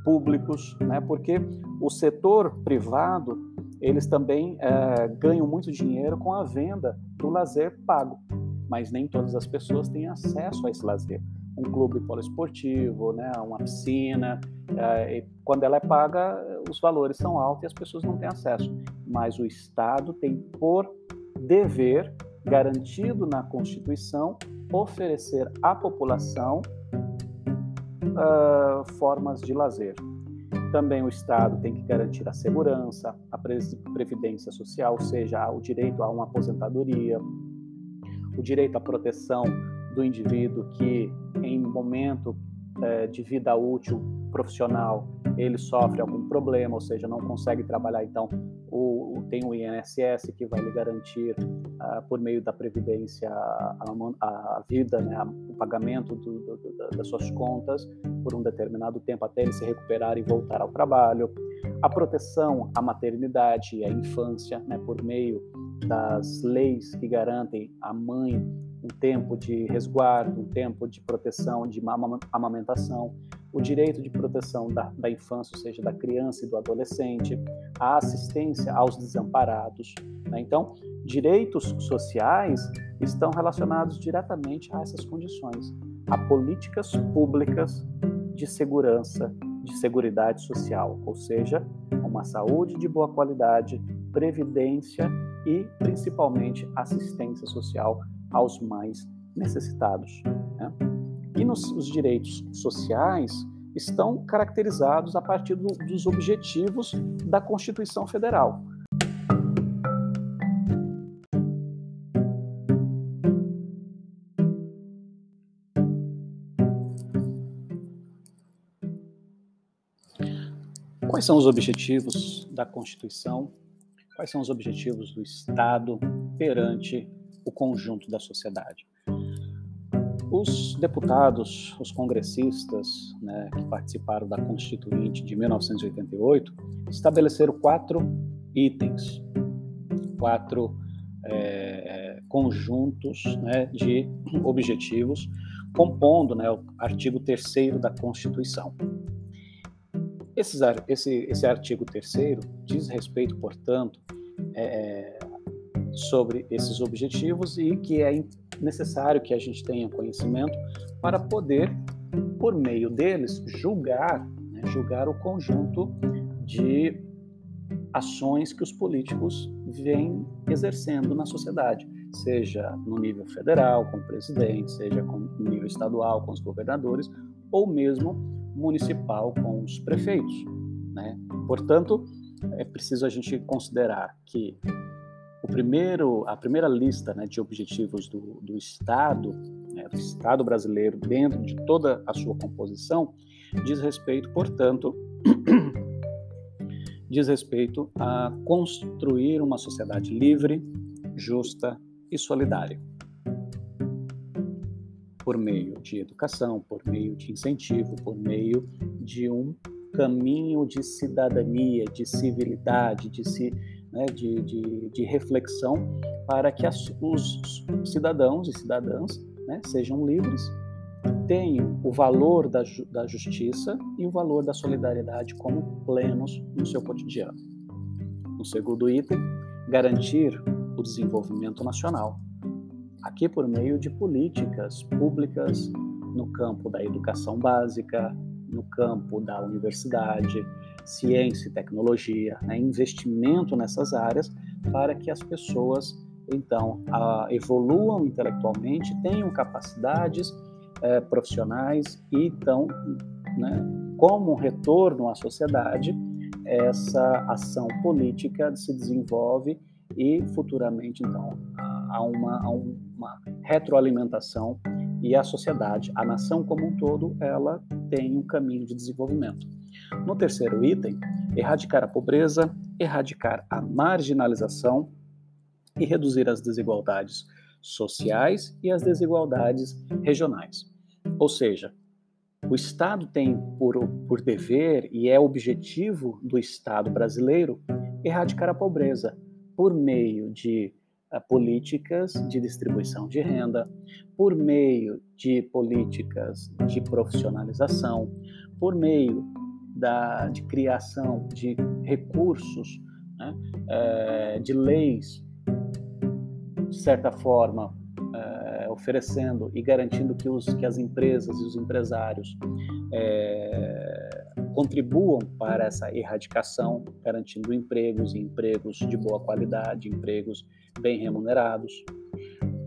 públicos, né, porque o setor privado eles também é, ganham muito dinheiro com a venda do lazer pago, mas nem todas as pessoas têm acesso a esse lazer um clube poliesportivo, né, uma piscina. É, quando ela é paga, os valores são altos e as pessoas não têm acesso. Mas o Estado tem por dever, garantido na Constituição, oferecer à população uh, formas de lazer. Também o Estado tem que garantir a segurança, a previdência social, ou seja, o direito a uma aposentadoria, o direito à proteção do indivíduo que, em momento é, de vida útil profissional, ele sofre algum problema, ou seja, não consegue trabalhar, então o, tem o INSS que vai lhe garantir, uh, por meio da Previdência, a, a, vida, né, o pagamento do, do, do, das suas contas por um determinado tempo até ele se recuperar e voltar ao trabalho. A proteção à maternidade e à infância, né, por meio das leis que garantem à mãe um tempo de resguardo, um tempo de proteção, de amamentação, o direito de proteção da, da infância, ou seja, da criança e do adolescente, a assistência aos desamparados. Né? Então, direitos sociais estão relacionados diretamente a essas condições, a políticas públicas de segurança, de seguridade social, ou seja, uma saúde de boa qualidade, previdência e principalmente assistência social aos mais necessitados. Né? E nos, os direitos sociais estão caracterizados a partir do, dos objetivos da Constituição Federal. Quais são os objetivos da Constituição? Quais são os objetivos do Estado perante o conjunto da sociedade. Os deputados, os congressistas né, que participaram da Constituinte de 1988 estabeleceram quatro itens, quatro é, conjuntos né, de objetivos, compondo né, o artigo 3 da Constituição. Esse, esse, artigo 3 diz respeito, portanto, é, sobre esses objetivos e que é necessário que a gente tenha conhecimento para poder, por meio deles, julgar, né, julgar o conjunto de ações que os políticos vêm exercendo na sociedade, seja no nível federal, com o presidente, seja no nível estadual, com os governadores, ou mesmo municipal, com os prefeitos. Né? Portanto, é preciso a gente considerar que o primeiro, a primeira lista né, de objetivos do, do Estado, né, do Estado brasileiro, dentro de toda a sua composição, diz respeito, portanto, diz respeito a construir uma sociedade livre, justa e solidária. Por meio de educação, por meio de incentivo, por meio de um caminho de cidadania, de civilidade, de se né, de, de, de, reflexão para que as, os cidadãos e cidadãs né, sejam livres, tenham o valor da, da justiça e o valor da solidariedade como plenos no seu cotidiano. No segundo item, garantir o desenvolvimento nacional, aqui por meio de políticas públicas no campo da educação básica, no campo da universidade, ciência e tecnologia, né, investimento nessas áreas para que as pessoas então evoluam intelectualmente, tenham capacidades é, profissionais e então, né, como retorno à sociedade, essa ação política se desenvolve e futuramente, então, há uma, há uma retroalimentação e a sociedade, a nação como um todo, ela tem um caminho de desenvolvimento. No terceiro item, erradicar a pobreza, erradicar a marginalização e reduzir as desigualdades sociais e as desigualdades regionais. Ou seja, o Estado tem por, por dever e é objetivo do Estado brasileiro erradicar a pobreza por meio de políticas de distribuição de renda, por meio de políticas de profissionalização, por meio da, de criação de recursos, né, é, de leis, de certa forma, é, oferecendo e garantindo que, os, que as empresas e os empresários é, contribuam para essa erradicação, garantindo empregos e empregos de boa qualidade, empregos bem remunerados.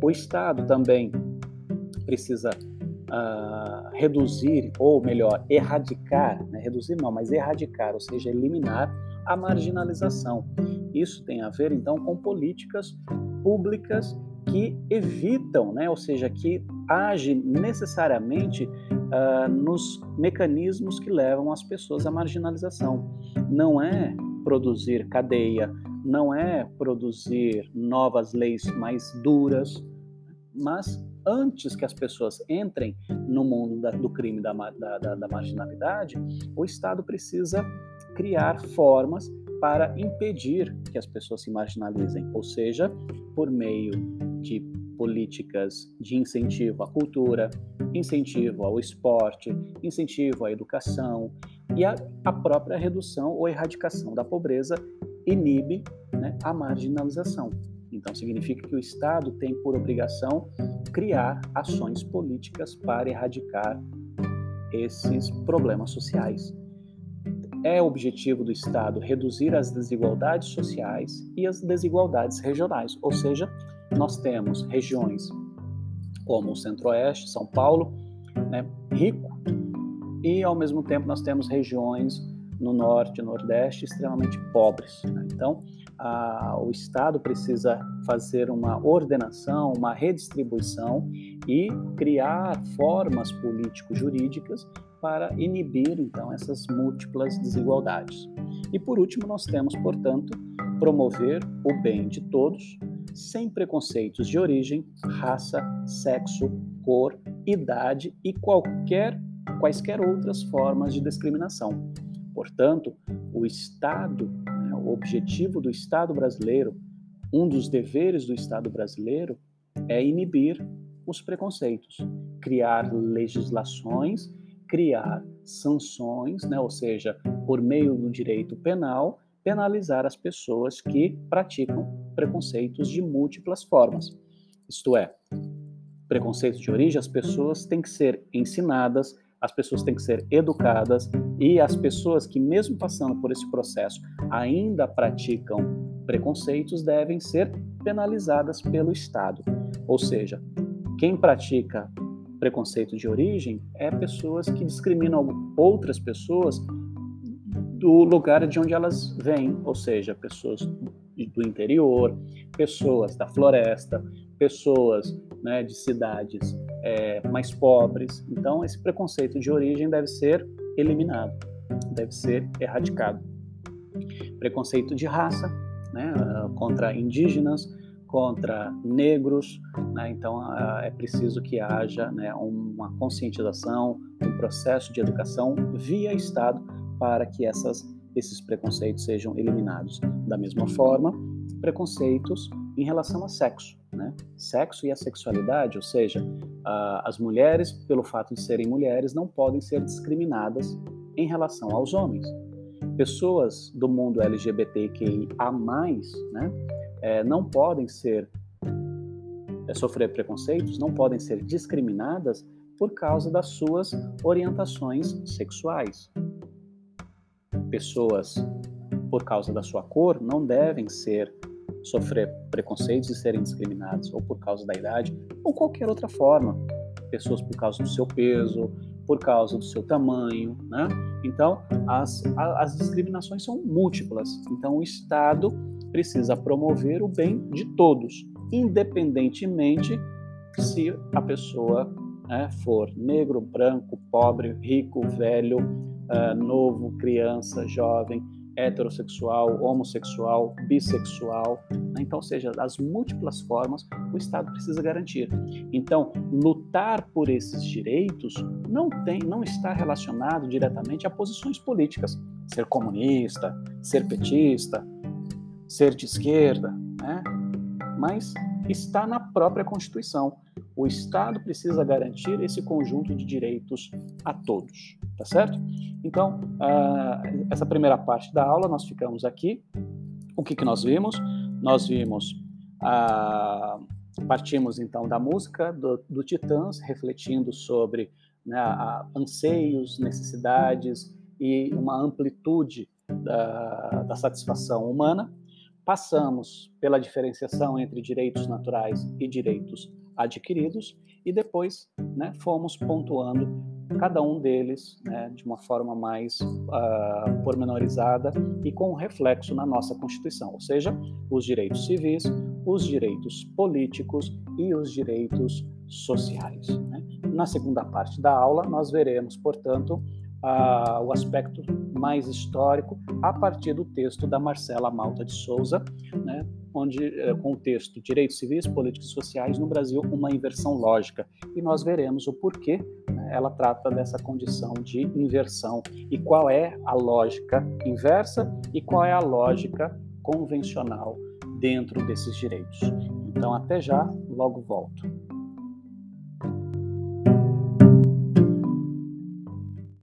O Estado também precisa uh, reduzir, ou melhor, erradicar, né? reduzir não, mas erradicar, ou seja, eliminar a marginalização. Isso tem a ver, então, com políticas públicas que evitam, né? ou seja, que agem necessariamente uh, nos mecanismos que levam as pessoas à marginalização. Não é produzir cadeia, não é produzir novas leis mais duras, mas antes que as pessoas entrem no mundo da, do crime da, da, da, marginalidade, o Estado precisa criar formas para impedir que as pessoas se marginalizem, ou seja, por meio de políticas de incentivo à cultura, incentivo ao esporte, incentivo à educação e a, a própria redução ou erradicação da pobreza inibe né, a marginalização. Então, significa que o Estado tem por obrigação criar ações políticas para erradicar esses problemas sociais. É objetivo do Estado reduzir as desigualdades sociais e as desigualdades regionais, ou seja, nós temos regiões como o Centro-Oeste, São Paulo, né, rico, e ao mesmo tempo nós temos regiões no Norte e Nordeste extremamente pobres. Né? Então, a, o Estado precisa fazer uma ordenação, uma redistribuição e criar formas político-jurídicas para inibir então essas múltiplas desigualdades. E por último, nós temos, portanto, promover o bem de todos, sem preconceitos de origem, raça, sexo, cor, idade e qualquer quaisquer outras formas de discriminação. Portanto, o Estado o objetivo do Estado brasileiro, um dos deveres do Estado brasileiro é inibir os preconceitos, criar legislações, criar sanções, né, ou seja, por meio do direito penal, penalizar as pessoas que praticam preconceitos de múltiplas formas. Isto é, preconceitos de origem, as pessoas têm que ser ensinadas, as pessoas têm que ser educadas e as pessoas que, mesmo passando por esse processo, ainda praticam preconceitos devem ser penalizadas pelo Estado. Ou seja, quem pratica preconceito de origem é pessoas que discriminam outras pessoas do lugar de onde elas vêm, ou seja, pessoas do interior, pessoas da floresta, pessoas né, de cidades é, mais pobres. Então, esse preconceito de origem deve ser eliminado, deve ser erradicado. Preconceito de raça, né, contra indígenas, contra negros, né, então é preciso que haja né, uma conscientização, um processo de educação via Estado para que essas, esses preconceitos sejam eliminados. Da mesma forma, preconceitos em relação a sexo. Né? Sexo e a sexualidade, ou seja, as mulheres, pelo fato de serem mulheres, não podem ser discriminadas em relação aos homens. Pessoas do mundo LGBTQIA+, né, é, não podem ser é, sofrer preconceitos, não podem ser discriminadas por causa das suas orientações sexuais. Pessoas, por causa da sua cor, não devem ser sofrer preconceitos e serem discriminados, ou por causa da idade, ou qualquer outra forma. Pessoas por causa do seu peso, por causa do seu tamanho, né? Então, as, as discriminações são múltiplas. Então, o Estado precisa promover o bem de todos, independentemente se a pessoa né, for negro, branco, pobre, rico, velho, uh, novo, criança, jovem, heterossexual, homossexual, bissexual. Né? Então, seja, das múltiplas formas, o Estado precisa garantir. Então, lutar por esses direitos não tem, não está relacionado diretamente a posições políticas. Ser comunista, ser petista, ser de esquerda, né? Mas está na própria Constituição. O Estado precisa garantir esse conjunto de direitos a todos, tá certo? Então, uh, essa primeira parte da aula nós ficamos aqui. O que, que nós vimos? Nós vimos, uh, partimos então da música do, do Titãs, refletindo sobre né, a, anseios, necessidades e uma amplitude da, da satisfação humana. Passamos pela diferenciação entre direitos naturais e direitos adquiridos e depois né, fomos pontuando cada um deles né, de uma forma mais uh, pormenorizada e com reflexo na nossa Constituição, ou seja, os direitos civis, os direitos políticos e os direitos sociais. Né? Na segunda parte da aula, nós veremos, portanto, uh, o aspecto mais histórico a partir do texto da Marcela Malta de Souza, né, onde uh, com o texto Direitos Civis, Políticos e Sociais no Brasil, uma inversão lógica. E nós veremos o porquê né, ela trata dessa condição de inversão e qual é a lógica inversa e qual é a lógica convencional dentro desses direitos. Então, até já, logo volto.